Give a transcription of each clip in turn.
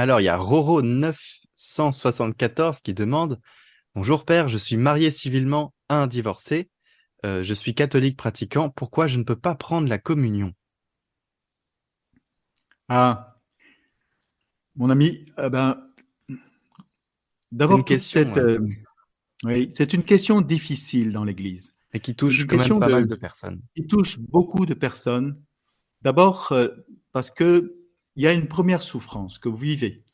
Alors, il y a Roro 974 qui demande Bonjour père, je suis marié civilement à un divorcé. Euh, je suis catholique pratiquant. Pourquoi je ne peux pas prendre la communion? Ah, mon ami, eh ben, d'abord, cette, euh, oui, c'est une question difficile dans l'Église. Et qui touche quand même pas mal de personnes. Qui touche beaucoup de personnes. D'abord, euh, parce que il y a une première souffrance que vous vivez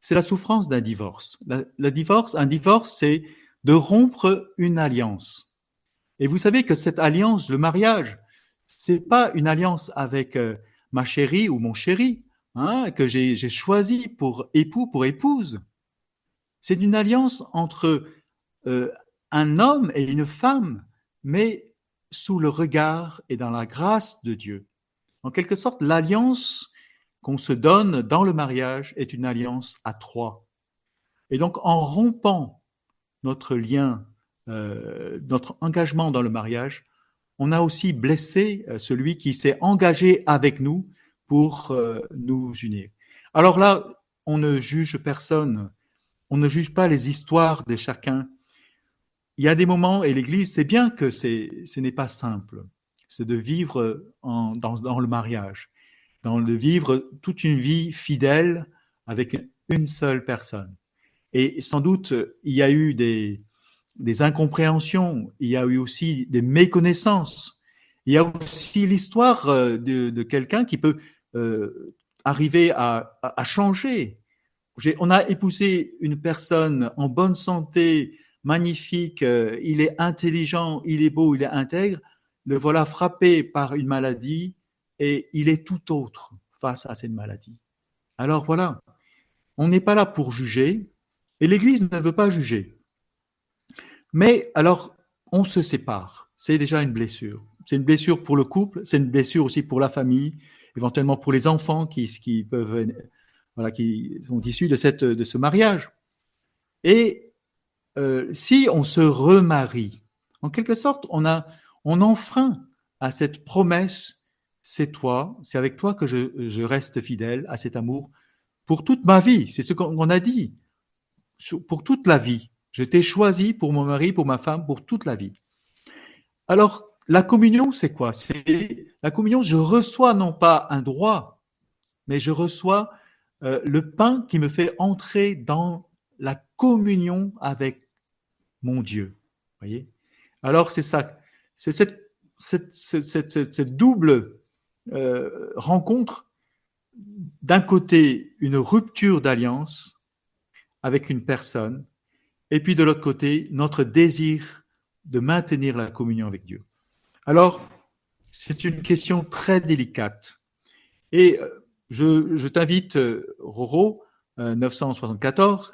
c'est la souffrance d'un divorce. La, divorce, un divorce, c'est de rompre une alliance. Et vous savez que cette alliance, le mariage, c'est pas une alliance avec euh, ma chérie ou mon chéri, hein, que j'ai choisi pour époux, pour épouse. C'est une alliance entre euh, un homme et une femme, mais sous le regard et dans la grâce de Dieu. En quelque sorte, l'alliance qu'on se donne dans le mariage est une alliance à trois. Et donc, en rompant notre lien, euh, notre engagement dans le mariage, on a aussi blessé euh, celui qui s'est engagé avec nous pour euh, nous unir. Alors là, on ne juge personne, on ne juge pas les histoires de chacun. Il y a des moments, et l'Église sait bien que ce n'est pas simple, c'est de vivre en, dans, dans le mariage dans le vivre toute une vie fidèle avec une seule personne. Et sans doute, il y a eu des, des incompréhensions, il y a eu aussi des méconnaissances, il y a aussi l'histoire euh, de, de quelqu'un qui peut euh, arriver à, à, changer. On a épousé une personne en bonne santé, magnifique, euh, il est intelligent, il est beau, il est intègre, le voilà frappé par une maladie, et il est tout autre face à cette maladie. Alors voilà, on n'est pas là pour juger, et l'Église ne veut pas juger. Mais alors, on se sépare. C'est déjà une blessure. C'est une blessure pour le couple, c'est une blessure aussi pour la famille, éventuellement pour les enfants qui, qui peuvent, voilà, qui sont issus de cette, de ce mariage. Et euh, si on se remarie, en quelque sorte, on a, on enfreint à cette promesse c'est toi, c'est avec toi que je, reste fidèle à cet amour pour toute ma vie. C'est ce qu'on a dit. Pour toute la vie. Je t'ai choisi pour mon mari, pour ma femme, pour toute la vie. Alors, la communion, c'est quoi? C'est la communion, je reçois non pas un droit, mais je reçois euh, le pain qui me fait entrer dans la communion avec mon Dieu. Voyez? Alors, c'est ça. C'est cette, cette, cette, cette, double euh, rencontre d'un côté une rupture d'alliance avec une personne, et puis de l'autre côté notre désir de maintenir la communion avec Dieu. Alors, c'est une question très délicate. Et euh, je, je t'invite, euh, Roro, 974,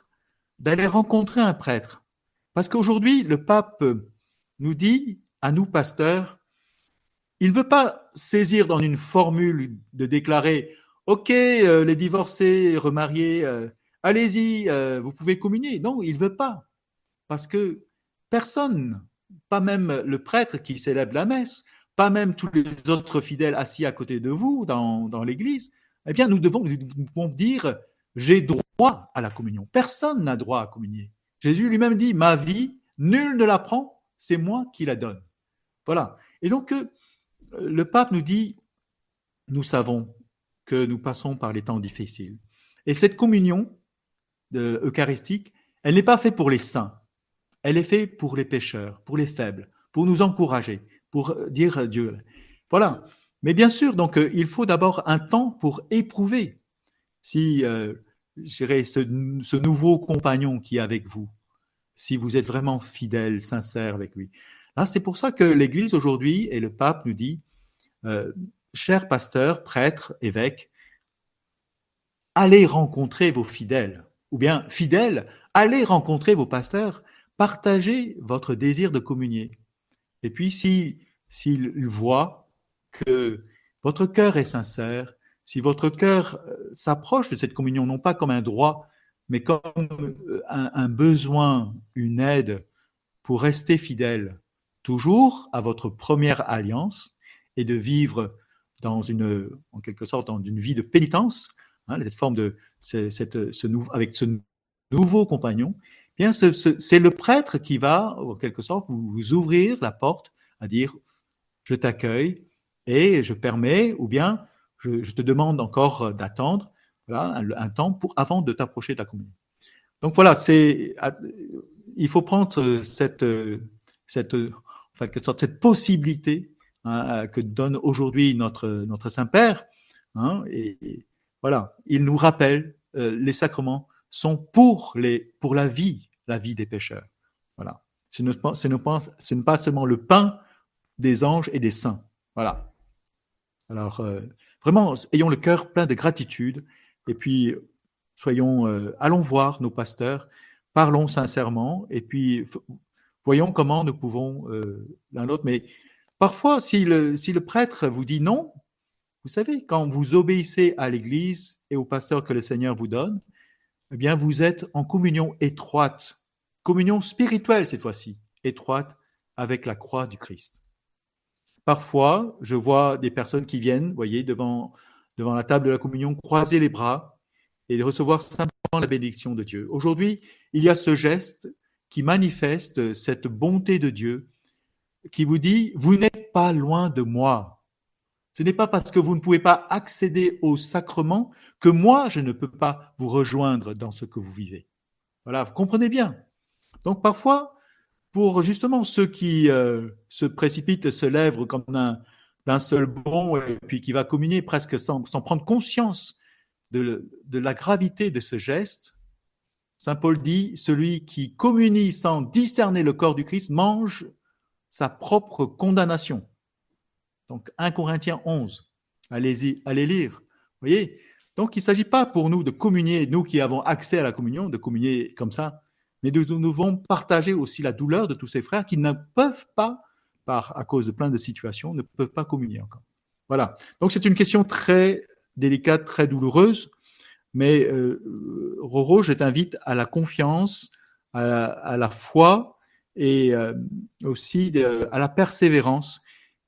d'aller rencontrer un prêtre. Parce qu'aujourd'hui, le pape nous dit, à nous pasteurs, il ne veut pas saisir dans une formule de déclarer OK, euh, les divorcés, remariés, euh, allez-y, euh, vous pouvez communier. Non, il ne veut pas. Parce que personne, pas même le prêtre qui célèbre la messe, pas même tous les autres fidèles assis à côté de vous dans, l'église, eh bien, nous devons, nous devons dire j'ai droit à la communion. Personne n'a droit à communier. Jésus lui-même dit ma vie, nul ne la prend, c'est moi qui la donne. Voilà. Et donc, le pape nous dit, nous savons que nous passons par les temps difficiles. Et cette communion eucharistique, elle n'est pas faite pour les saints, elle est faite pour les pécheurs, pour les faibles, pour nous encourager, pour dire Dieu. Voilà. Mais bien sûr, donc euh, il faut d'abord un temps pour éprouver si, euh, ce, ce nouveau compagnon qui est avec vous, si vous êtes vraiment fidèle, sincère avec lui. Là, c'est pour ça que l'Église aujourd'hui et le pape nous dit, euh, chers pasteurs, prêtres, évêques, allez rencontrer vos fidèles, ou bien fidèles, allez rencontrer vos pasteurs, partagez votre désir de communier. Et puis, s'ils si, voient que votre cœur est sincère, si votre cœur euh, s'approche de cette communion, non pas comme un droit, mais comme euh, un besoin, une aide pour rester fidèle, toujours à votre première alliance et de vivre dans une, en quelque sorte, dans une vie de pénitence hein, cette forme de cette, ce, avec ce nouveau compagnon, eh bien c'est le prêtre qui va, en quelque sorte, vous, ouvrir la porte à dire je t'accueille et je permets, ou bien je, te demande encore d'attendre voilà, un, temps pour, avant de t'approcher de la communion. Donc voilà, c'est il faut prendre cette cette enfin, sorte, cette possibilité hein, que donne aujourd'hui notre notre Saint Père, hein, et, voilà, il nous rappelle euh, les sacrements sont pour, les, pour la vie, la vie des pécheurs. Voilà. Ce n'est pas, seulement le pain des anges et des saints. Voilà. Alors, euh, vraiment, ayons le cœur plein de gratitude et puis soyons, euh, allons voir nos pasteurs, parlons sincèrement et puis voyons comment nous pouvons l'un l'autre. Mais parfois, si le, prêtre vous dit non, vous savez, quand vous obéissez à l'Église et au pasteur que le Seigneur vous donne, eh bien, vous êtes en communion étroite, communion spirituelle cette fois-ci, étroite avec la croix du Christ. Parfois, je vois des personnes qui viennent, voyez, devant, devant la table de la communion, croiser les bras et recevoir simplement la bénédiction de Dieu. Aujourd'hui, il y a ce geste qui manifeste cette bonté de Dieu, qui vous dit, vous n'êtes pas loin de moi, ce n'est pas parce que vous ne pouvez pas accéder au sacrement que moi, je ne peux pas vous rejoindre dans ce que vous vivez. Voilà, vous comprenez bien. Donc parfois, pour justement ceux qui euh, se précipitent, se lèvent comme d'un seul bond et puis qui va communier presque sans, prendre conscience de, de la gravité de ce geste, Saint Paul dit, celui qui communie sans discerner le corps du Christ mange sa propre condamnation. Donc 1 Corinthiens 11, allez-y, allez lire. Voyez Donc il ne s'agit pas pour nous de communier, nous qui avons accès à la communion, de communier comme ça, mais nous devons partager aussi la douleur de tous ces frères qui ne peuvent pas, à cause de plein de situations, ne peuvent pas communier encore. Voilà. Donc c'est une question très délicate, très douloureuse, mais euh, Roro, je t'invite à la confiance, à la, foi et euh, aussi à la persévérance.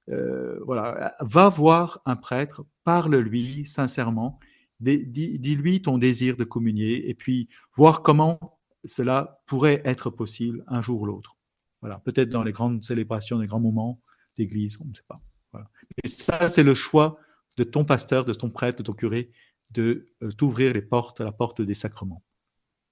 Euh, voilà, va voir un prêtre, parle-lui sincèrement, dis-lui ton désir de communier et puis voir comment cela pourrait être possible un jour ou l'autre. Voilà, peut-être dans les grandes célébrations, les grands moments d'église, on ne sait pas. Et ça, c'est le choix de ton pasteur, de ton prêtre, de ton curé, de euh, t'ouvrir les portes, la porte des sacrements.